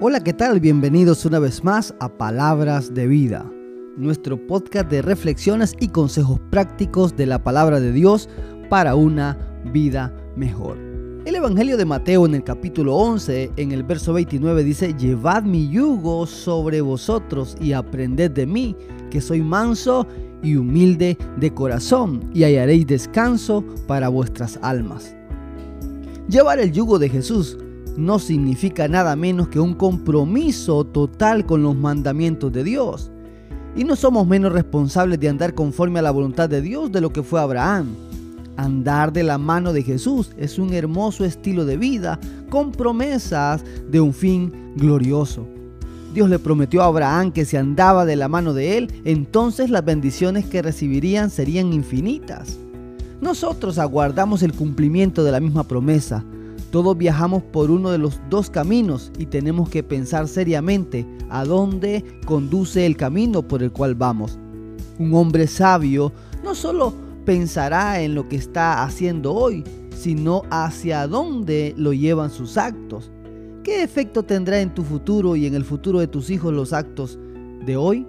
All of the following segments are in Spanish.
Hola, ¿qué tal? Bienvenidos una vez más a Palabras de Vida, nuestro podcast de reflexiones y consejos prácticos de la palabra de Dios para una vida mejor. El Evangelio de Mateo en el capítulo 11, en el verso 29 dice, Llevad mi yugo sobre vosotros y aprended de mí, que soy manso y humilde de corazón, y hallaréis descanso para vuestras almas. Llevar el yugo de Jesús no significa nada menos que un compromiso total con los mandamientos de Dios. Y no somos menos responsables de andar conforme a la voluntad de Dios de lo que fue Abraham. Andar de la mano de Jesús es un hermoso estilo de vida con promesas de un fin glorioso. Dios le prometió a Abraham que si andaba de la mano de él, entonces las bendiciones que recibirían serían infinitas. Nosotros aguardamos el cumplimiento de la misma promesa, todos viajamos por uno de los dos caminos y tenemos que pensar seriamente a dónde conduce el camino por el cual vamos. Un hombre sabio no solo pensará en lo que está haciendo hoy, sino hacia dónde lo llevan sus actos. ¿Qué efecto tendrá en tu futuro y en el futuro de tus hijos los actos de hoy?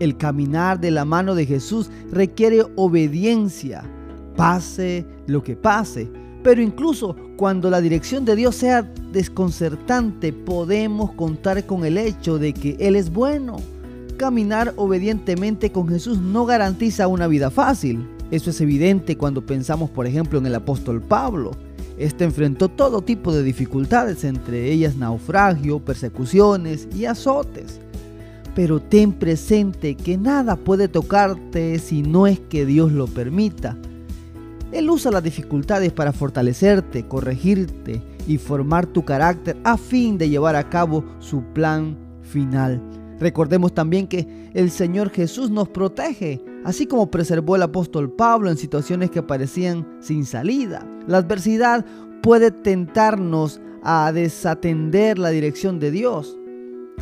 El caminar de la mano de Jesús requiere obediencia, pase lo que pase. Pero incluso cuando la dirección de Dios sea desconcertante, podemos contar con el hecho de que Él es bueno. Caminar obedientemente con Jesús no garantiza una vida fácil. Eso es evidente cuando pensamos, por ejemplo, en el apóstol Pablo. Este enfrentó todo tipo de dificultades, entre ellas naufragio, persecuciones y azotes. Pero ten presente que nada puede tocarte si no es que Dios lo permita. Él usa las dificultades para fortalecerte, corregirte y formar tu carácter a fin de llevar a cabo su plan final. Recordemos también que el Señor Jesús nos protege, así como preservó el apóstol Pablo en situaciones que parecían sin salida. La adversidad puede tentarnos a desatender la dirección de Dios.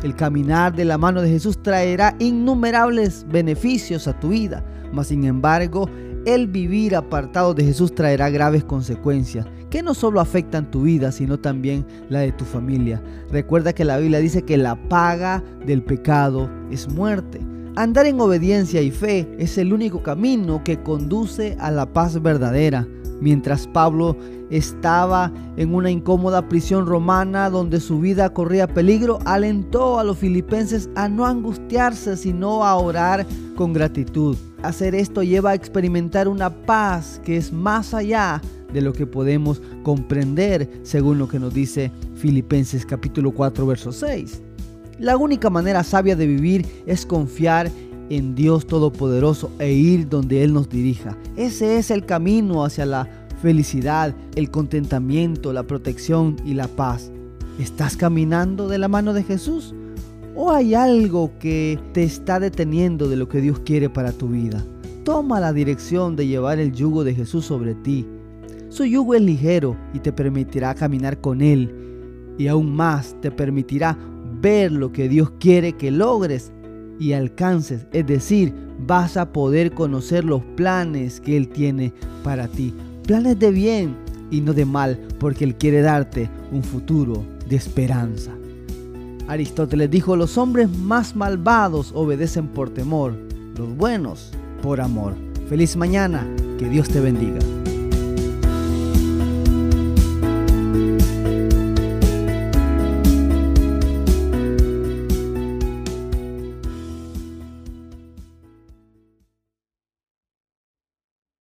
El caminar de la mano de Jesús traerá innumerables beneficios a tu vida, mas sin embargo el vivir apartado de Jesús traerá graves consecuencias que no solo afectan tu vida, sino también la de tu familia. Recuerda que la Biblia dice que la paga del pecado es muerte. Andar en obediencia y fe es el único camino que conduce a la paz verdadera. Mientras Pablo estaba en una incómoda prisión romana donde su vida corría peligro, alentó a los filipenses a no angustiarse, sino a orar con gratitud. Hacer esto lleva a experimentar una paz que es más allá de lo que podemos comprender, según lo que nos dice Filipenses capítulo 4, verso 6. La única manera sabia de vivir es confiar en Dios Todopoderoso e ir donde Él nos dirija. Ese es el camino hacia la felicidad, el contentamiento, la protección y la paz. ¿Estás caminando de la mano de Jesús? ¿O hay algo que te está deteniendo de lo que Dios quiere para tu vida? Toma la dirección de llevar el yugo de Jesús sobre ti. Su yugo es ligero y te permitirá caminar con Él. Y aún más te permitirá ver lo que Dios quiere que logres y alcances. Es decir, vas a poder conocer los planes que Él tiene para ti planes de bien y no de mal, porque Él quiere darte un futuro de esperanza. Aristóteles dijo, los hombres más malvados obedecen por temor, los buenos por amor. Feliz mañana, que Dios te bendiga.